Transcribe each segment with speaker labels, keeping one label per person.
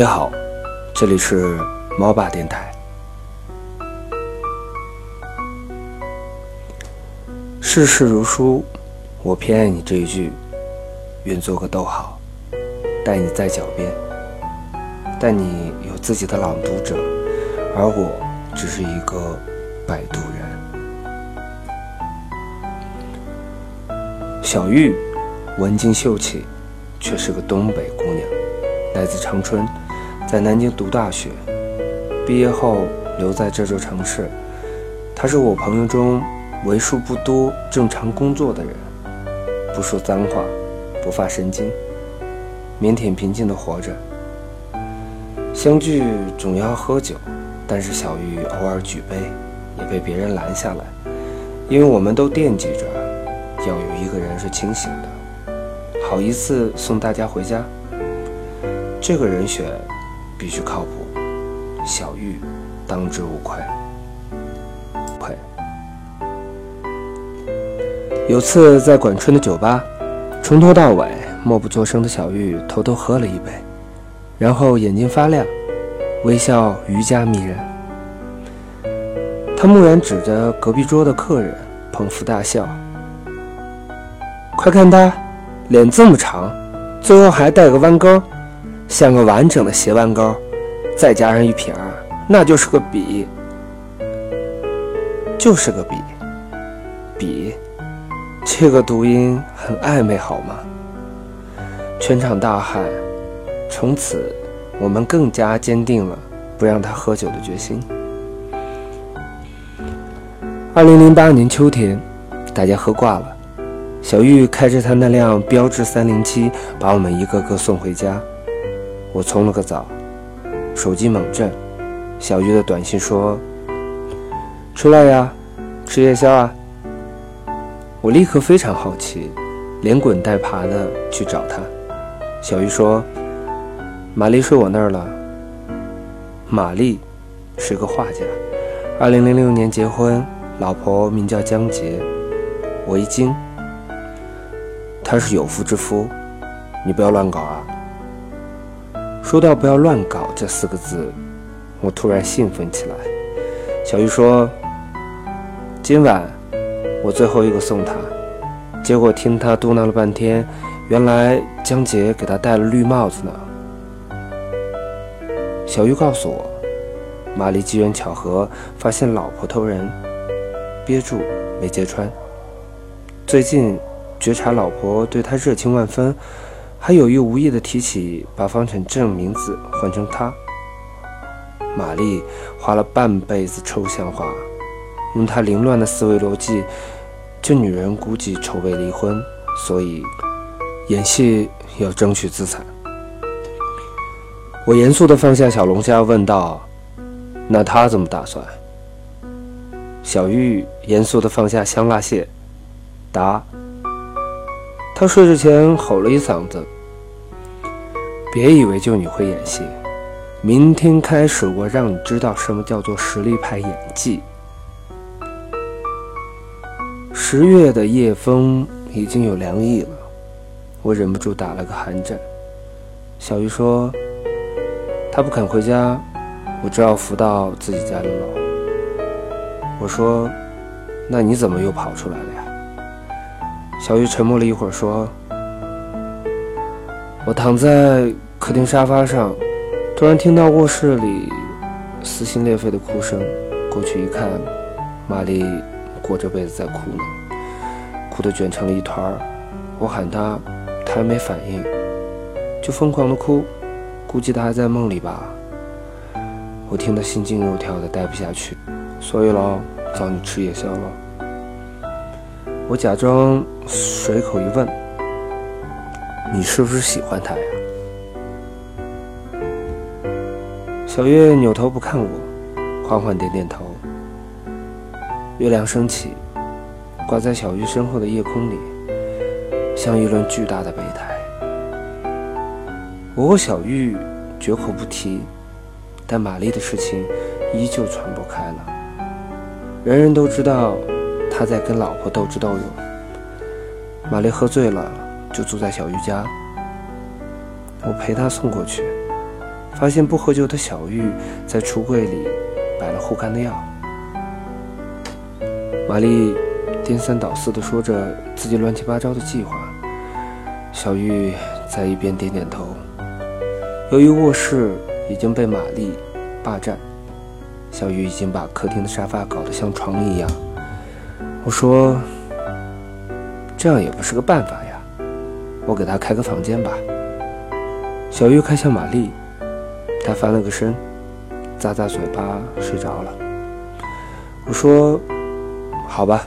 Speaker 1: 你好，这里是猫爸电台。世事如书，我偏爱你这一句，愿做个逗号，待你在脚边。但你有自己的朗读者，而我只是一个摆渡人。小玉，文静秀气，却是个东北姑娘，来自长春，在南京读大学，毕业后留在这座城市。他是我朋友中为数不多正常工作的人，不说脏话，不发神经，腼腆平静地活着。相聚总要喝酒，但是小玉偶尔举杯，也被别人拦下来，因为我们都惦记着要有一个人是清醒的，好一次送大家回家。这个人选必须靠谱，小玉当之无愧。愧。有次在管春的酒吧，从头到尾默不作声的小玉偷偷喝了一杯。然后眼睛发亮，微笑愈加迷人。他蓦然指着隔壁桌的客人，捧腹大笑：“快看他，脸这么长，最后还带个弯钩，像个完整的斜弯钩，再加上一撇，那就是个笔，就是个笔。笔，这个读音很暧昧，好吗？”全场大喊。从此，我们更加坚定了不让他喝酒的决心。二零零八年秋天，大家喝挂了，小玉开着他那辆标致三零七，把我们一个个送回家。我冲了个澡，手机猛震，小鱼的短信说：“出来呀，吃夜宵啊！”我立刻非常好奇，连滚带爬的去找他。小鱼说。玛丽睡我那儿了。玛丽是个画家，二零零六年结婚，老婆名叫江洁。我一惊，他是有妇之夫，你不要乱搞啊！说到“不要乱搞”这四个字，我突然兴奋起来。小玉说：“今晚我最后一个送她。”结果听他嘟囔了半天，原来江洁给他戴了绿帽子呢。小玉告诉我，玛丽机缘巧合发现老婆偷人，憋住没揭穿。最近觉察老婆对他热情万分，还有意无意地提起把方产正名字换成他。玛丽花了半辈子抽象化，用她凌乱的思维逻辑，这女人估计筹备离婚，所以演戏要争取资产。我严肃地放下小龙虾，问道：“那他怎么打算？”小玉严肃地放下香辣蟹，答：“他睡之前吼了一嗓子。别以为就你会演戏，明天开始我让你知道什么叫做实力派演技。”十月的夜风已经有凉意了，我忍不住打了个寒战。小鱼说。他不肯回家，我只好扶到自己家的楼。我说：“那你怎么又跑出来了呀？”小玉沉默了一会儿，说：“我躺在客厅沙发上，突然听到卧室里撕心裂肺的哭声。过去一看，玛丽裹着被子在哭呢，哭得卷成了一团。我喊她，她还没反应，就疯狂的哭。”估计他还在梦里吧，我听得心惊肉跳的，待不下去，所以喽，找你吃夜宵了。我假装随口一问：“你是不是喜欢他呀？”小月扭头不看我，缓缓点点头。月亮升起，挂在小玉身后的夜空里，像一轮巨大的备胎。我和小玉绝口不提，但玛丽的事情依旧传播开了。人人都知道他在跟老婆斗智斗勇。玛丽喝醉了，就住在小玉家。我陪她送过去，发现不喝酒的小玉在橱柜里摆了护肝的药。玛丽颠三倒四地说着自己乱七八糟的计划，小玉在一边点点头。由于卧室已经被玛丽霸占，小玉已经把客厅的沙发搞得像床一样。我说：“这样也不是个办法呀，我给她开个房间吧。”小玉看向玛丽，她翻了个身，咂咂嘴巴，睡着了。我说。好吧。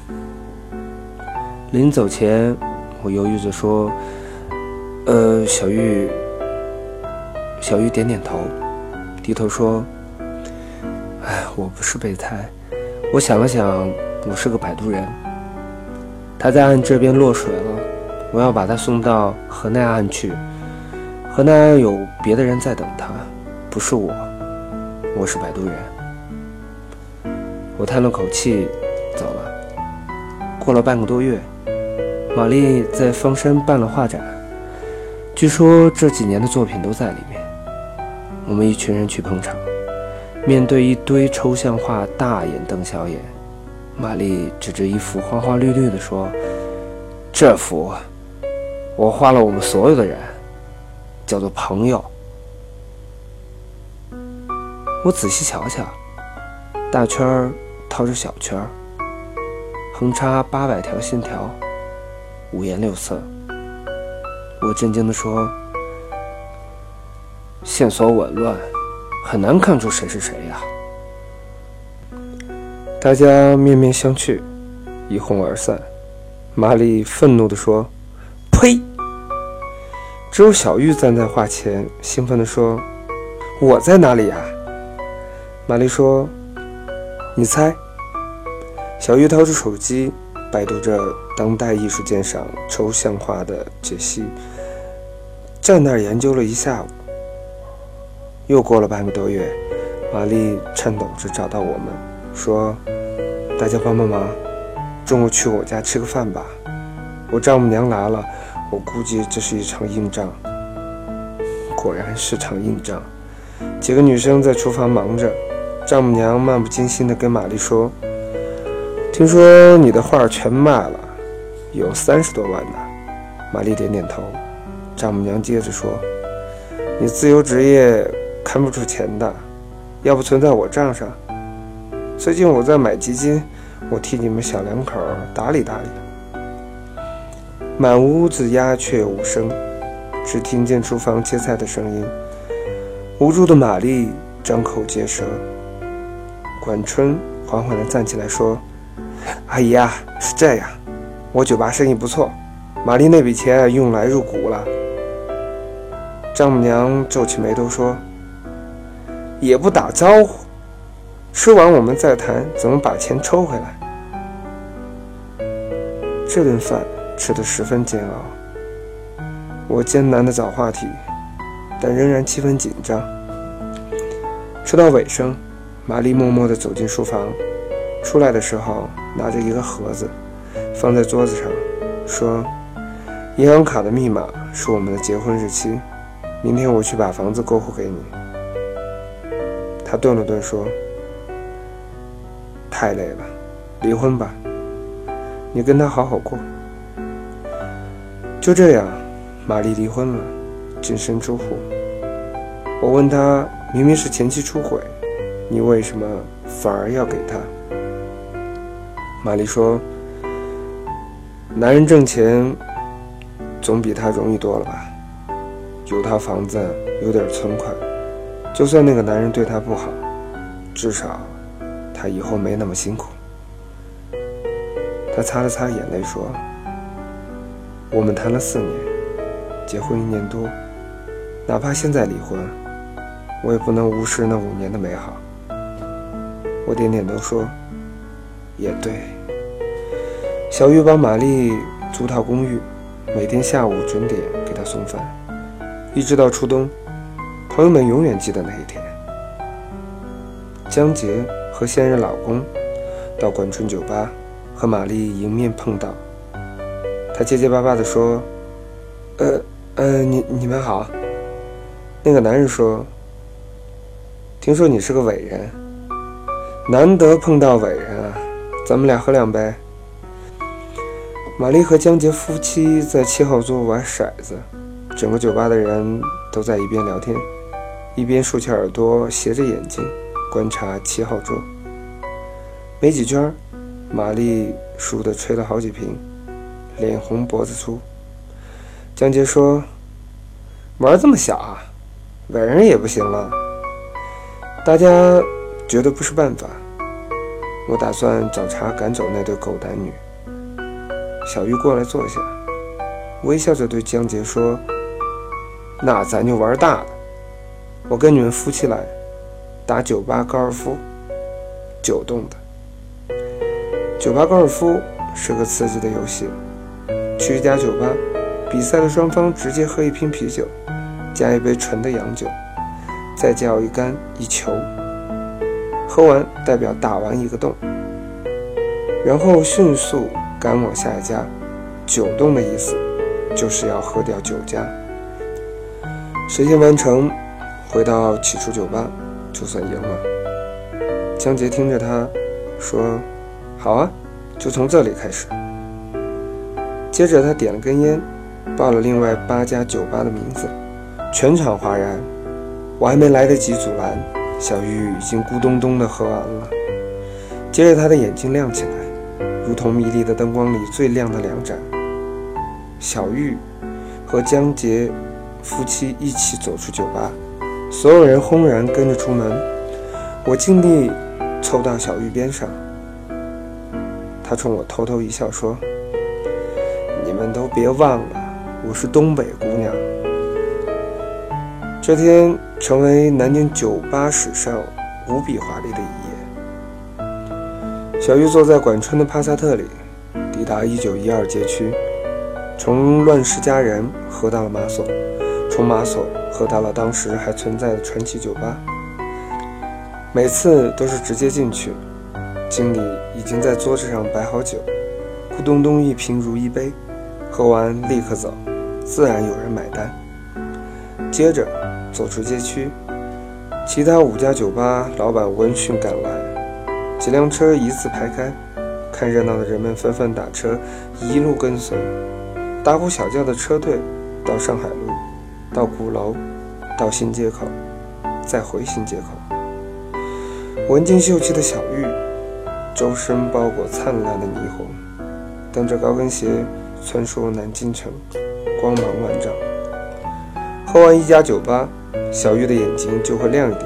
Speaker 1: 临走前，我犹豫着说：“呃，小玉。”小玉点点头，低头说：“哎，我不是备胎。我想了想，我是个摆渡人。他在岸这边落水了，我要把他送到河内岸去。河内岸有别的人在等他，不是我。我是摆渡人。”我叹了口气，走了。过了半个多月，玛丽在方山办了画展，据说这几年的作品都在里面。我们一群人去捧场，面对一堆抽象画，大眼瞪小眼。玛丽指着一幅花花绿绿的说：“这幅我画了我们所有的人，叫做朋友。”我仔细瞧瞧，大圈儿套着小圈儿。横插八百条线条，五颜六色。我震惊地说：“线索紊乱，很难看出谁是谁呀。”大家面面相觑，一哄而散。玛丽愤怒地说：“呸！”只有小玉站在画前，兴奋地说：“我在哪里呀？”玛丽说：“你猜。”小玉掏出手机，百度着当代艺术鉴赏抽象画的解析，站那儿研究了一下午。又过了半个多月，玛丽颤抖着找到我们，说：“大家帮帮忙，中午去我家吃个饭吧。我丈母娘来了，我估计这是一场硬仗。”果然是场硬仗。几个女生在厨房忙着，丈母娘漫不经心地跟玛丽说。听说你的画全卖了，有三十多万呢。玛丽点点头。丈母娘接着说：“你自由职业看不出钱的，要不存在我账上。最近我在买基金，我替你们小两口打理打理。”满屋子鸦雀无声，只听见厨房切菜的声音。无助的玛丽张口结舌。管春缓缓地站起来说。阿姨啊，是这样，我酒吧生意不错，玛丽那笔钱用来入股了。丈母娘皱起眉头说：“也不打招呼，吃完我们再谈怎么把钱抽回来。”这顿饭吃得十分煎熬，我艰难地找话题，但仍然气氛紧张。吃到尾声，玛丽默默地走进书房，出来的时候。拿着一个盒子，放在桌子上，说：“银行卡的密码是我们的结婚日期。明天我去把房子过户给你。”他顿了顿，说：“太累了，离婚吧。你跟他好好过。”就这样，玛丽离婚了，净身出户。我问他：“明明是前妻出轨，你为什么反而要给他？”玛丽说：“男人挣钱总比他容易多了吧？有套房子，有点存款，就算那个男人对她不好，至少她以后没那么辛苦。”他擦了擦眼泪说：“我们谈了四年，结婚一年多，哪怕现在离婚，我也不能无视那五年的美好。”我点点头说。也对，小玉帮玛丽租套公寓，每天下午准点给她送饭，一直到初冬。朋友们永远记得那一天。江杰和现任老公到管春酒吧和玛丽迎面碰到，他结结巴巴地说：“呃，呃，你你们好。”那个男人说：“听说你是个伟人，难得碰到伟人啊！咱们俩喝两杯。玛丽和江杰夫妻在七号桌玩骰子，整个酒吧的人都在一边聊天，一边竖起耳朵，斜着眼睛观察七号桌。没几圈，玛丽输的吹了好几瓶，脸红脖子粗。江杰说：“玩这么小啊，伟人也不行了。”大家觉得不是办法，我打算找茬赶走那对狗男女。小玉过来坐下，微笑着对江杰说：“那咱就玩大的，我跟你们夫妻来打酒吧高尔夫，九洞的。酒吧高尔夫是个刺激的游戏。去一家酒吧，比赛的双方直接喝一瓶啤酒，加一杯纯的洋酒，再叫一杆一球，喝完代表打完一个洞，然后迅速。”赶往下一家，九洞的意思就是要喝掉九家。谁先完成，回到起初酒吧就算赢了。江杰听着他说：“好啊，就从这里开始。”接着他点了根烟，报了另外八家酒吧的名字，全场哗然。我还没来得及阻拦，小玉已经咕咚咚地喝完了。接着他的眼睛亮起来。如同迷离的灯光里最亮的两盏。小玉和江杰夫妻一起走出酒吧，所有人轰然跟着出门。我尽力凑到小玉边上，她冲我偷偷一笑说：“你们都别忘了，我是东北姑娘。”这天成为南京酒吧史上无比华丽的一夜。小玉坐在管春的帕萨特里，抵达一九一二街区，从乱世佳人喝到了马索，从马索喝到了当时还存在的传奇酒吧。每次都是直接进去，经理已经在桌子上摆好酒，咕咚咚一瓶如一杯，喝完立刻走，自然有人买单。接着走出街区，其他五家酒吧老板闻讯赶来。几辆车一字排开，看热闹的人们纷纷打车，一路跟随，大呼小叫的车队到上海路，到鼓楼，到新街口，再回新街口。文静秀气的小玉，周身包裹灿烂的霓虹，蹬着高跟鞋穿梭南京城，光芒万丈。喝完一家酒吧，小玉的眼睛就会亮一点。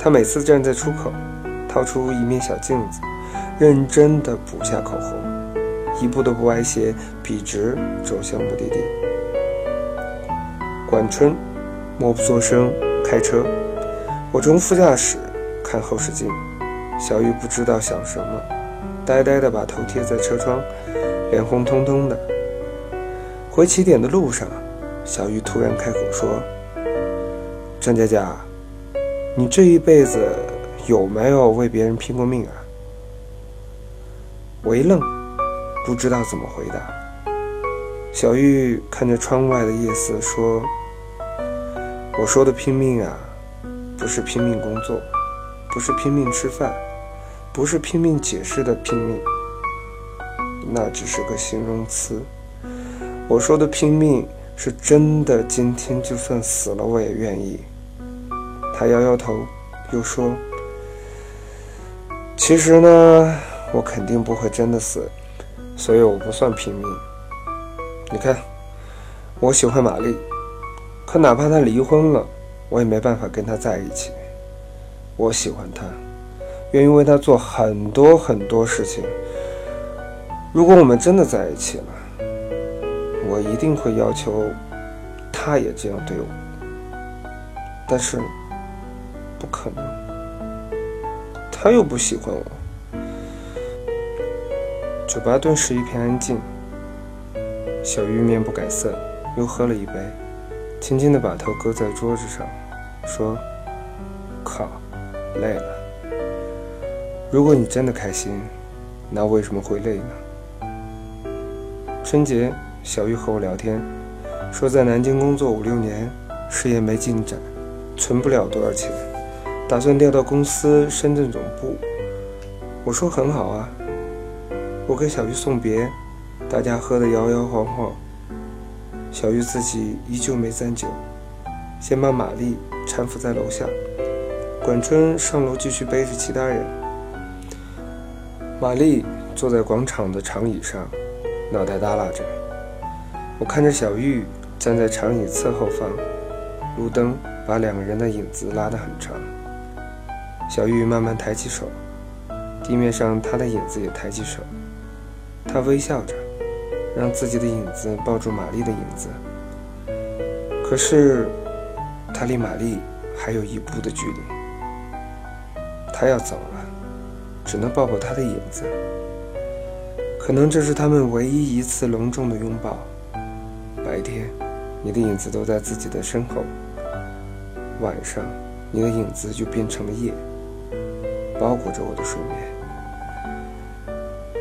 Speaker 1: 她每次站在出口。掏出一面小镜子，认真地补下口红，一步都不歪斜，笔直走向目的地。管春默不作声开车，我从副驾驶看后视镜。小玉不知道想什么，呆呆地把头贴在车窗，脸红彤彤的。回起点的路上，小玉突然开口说：“张佳佳，你这一辈子……”有没有为别人拼过命啊？我一愣，不知道怎么回答。小玉看着窗外的夜色说：“我说的拼命啊，不是拼命工作，不是拼命吃饭，不是拼命解释的拼命，那只是个形容词。我说的拼命是真的，今天就算死了我也愿意。”他摇摇头，又说。其实呢，我肯定不会真的死，所以我不算拼命。你看，我喜欢玛丽，可哪怕她离婚了，我也没办法跟她在一起。我喜欢她，愿意为她做很多很多事情。如果我们真的在一起了，我一定会要求她也这样对我。但是，不可能。他又不喜欢我。酒吧顿时一片安静。小玉面不改色，又喝了一杯，轻轻地把头搁在桌子上，说：“靠，累了。如果你真的开心，那为什么会累呢？”春节，小玉和我聊天，说在南京工作五六年，事业没进展，存不了多少钱。打算调到公司深圳总部。我说很好啊。我给小玉送别，大家喝得摇摇晃晃。小玉自己依旧没沾酒，先把玛丽搀扶在楼下。管春上楼继续背着其他人。玛丽坐在广场的长椅上，脑袋耷拉着。我看着小玉站在长椅侧后方，路灯把两个人的影子拉得很长。小玉慢慢抬起手，地面上她的影子也抬起手。她微笑着。让自己的影子抱住玛丽的影子，可是他离玛丽还有一步的距离。他要走了，只能抱抱他的影子。可能这是他们唯一一次隆重的拥抱。白天，你的影子都在自己的身后；晚上，你的影子就变成了夜，包裹着我的睡眠。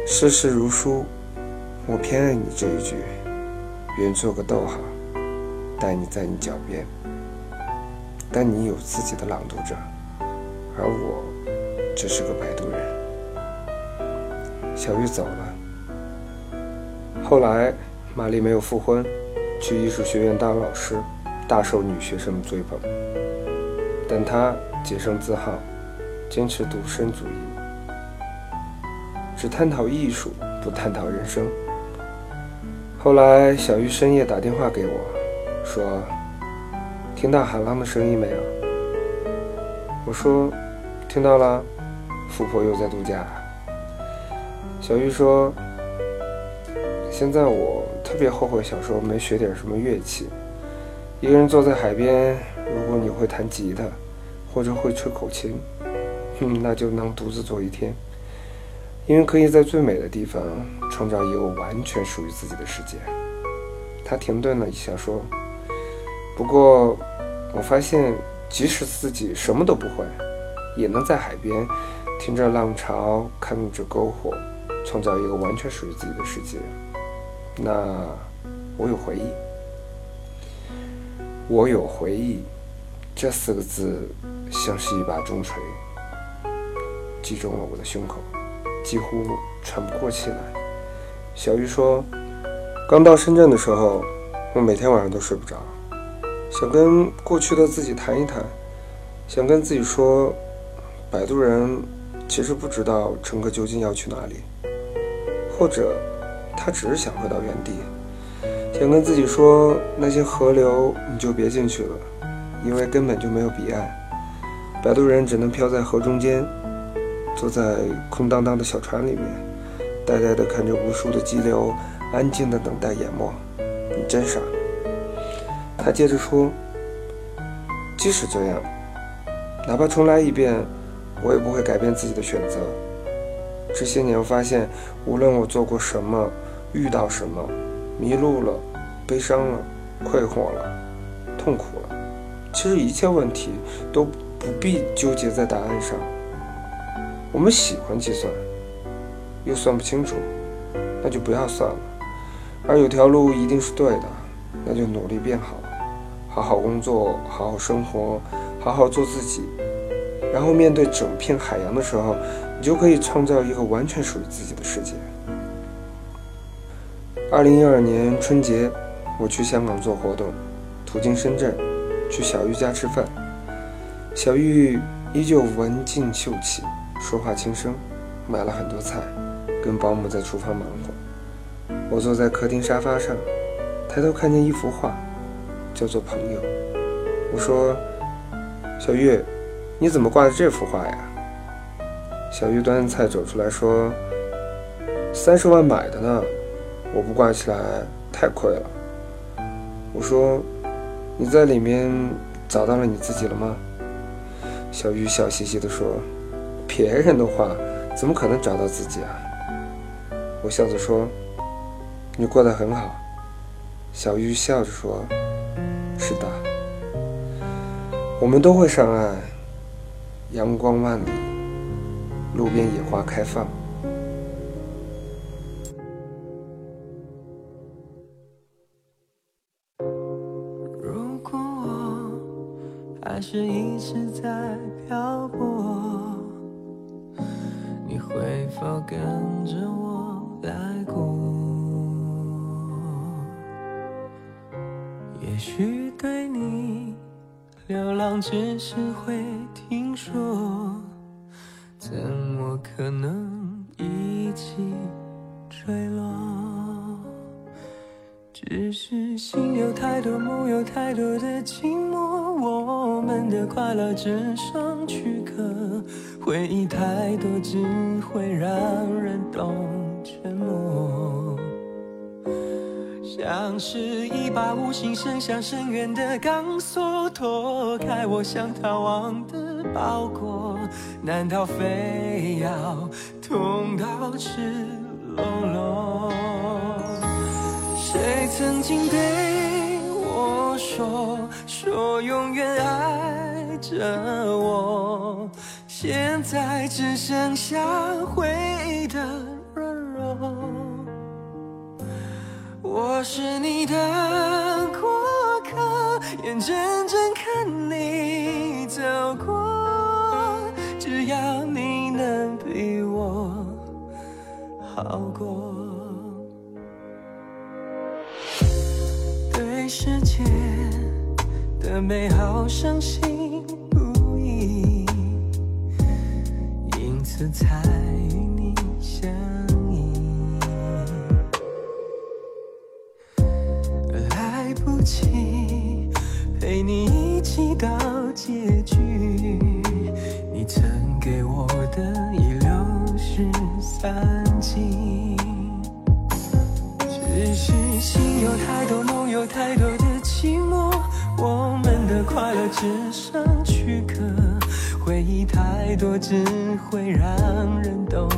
Speaker 1: 世事如书。我偏爱你这一句，愿做个逗号，带你在你脚边。但你有自己的朗读者，而我只是个摆渡人。小玉走了，后来玛丽没有复婚，去艺术学院当老师，大受女学生的追捧。但她洁身自好，坚持独身主义，只探讨艺术，不探讨人生。后来，小玉深夜打电话给我，说：“听到海浪的声音没有？”我说：“听到了，富婆又在度假。”小玉说：“现在我特别后悔小时候没学点什么乐器。一个人坐在海边，如果你会弹吉他，或者会吹口琴，哼，那就能独自坐一天。”因为可以在最美的地方创造一个完全属于自己的世界。他停顿了一下，说：“不过，我发现，即使自己什么都不会，也能在海边听着浪潮，看着篝火，创造一个完全属于自己的世界。那，我有回忆。我有回忆，这四个字像是一把重锤，击中了我的胸口。”几乎喘不过气来。小玉说：“刚到深圳的时候，我每天晚上都睡不着，想跟过去的自己谈一谈，想跟自己说，摆渡人其实不知道乘客究竟要去哪里，或者他只是想回到原地。想跟自己说，那些河流你就别进去了，因为根本就没有彼岸，摆渡人只能漂在河中间。”坐在空荡荡的小船里面，呆呆地看着无数的激流，安静地等待淹没。你真傻。他接着说：“即使这样，哪怕重来一遍，我也不会改变自己的选择。这些年，我发现，无论我做过什么，遇到什么，迷路了，悲伤了，困惑了，痛苦了，其实一切问题都不必纠结在答案上。”我们喜欢计算，又算不清楚，那就不要算了。而有条路一定是对的，那就努力变好，好好工作，好好生活，好好做自己。然后面对整片海洋的时候，你就可以创造一个完全属于自己的世界。二零一二年春节，我去香港做活动，途经深圳，去小玉家吃饭。小玉依旧文静秀气。说话轻声，买了很多菜，跟保姆在厨房忙活。我坐在客厅沙发上，抬头看见一幅画，叫做《朋友》。我说：“小玉，你怎么挂着这幅画呀？”小玉端菜走出来说：“三十万买的呢，我不挂起来太亏了。”我说：“你在里面找到了你自己了吗？”小玉笑嘻嘻地说。别人的话，怎么可能找到自己啊？我笑着说：“你过得很好。”小玉笑着说：“是的，我们都会上岸。阳光万里，路边野花开放。”
Speaker 2: 如果我还是一直在漂泊？你会否跟着我来过？也许对你，流浪只是会听说，怎么可能一起坠落？只是心有太多，梦有太多的寂寞，我们的快乐只剩躯壳，回忆太多只会让人懂沉默。像是一把无形伸向深渊的钢索，脱开我想逃亡的包裹，难道非要痛到赤裸裸？谁曾经对我说，说永远爱着我？现在只剩下回忆的我是你的过客，眼睁睁看你走过，只要你能比我好过。对世界的美好伤心安静。只是心有太多，梦有太多的寂寞，我们的快乐只剩躯壳，回忆太多只会让人懂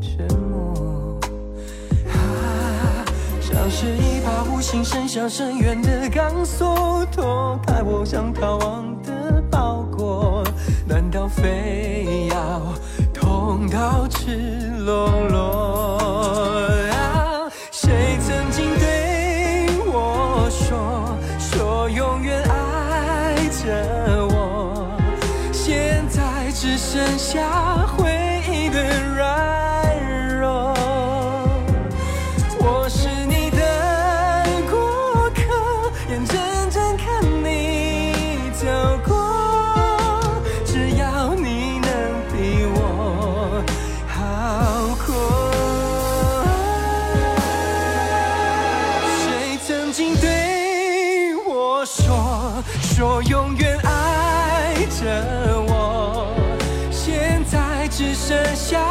Speaker 2: 沉默。啊，像是一把无形伸向深渊的钢索，脱开我想逃亡的包裹，难道非要痛到赤裸裸？剩下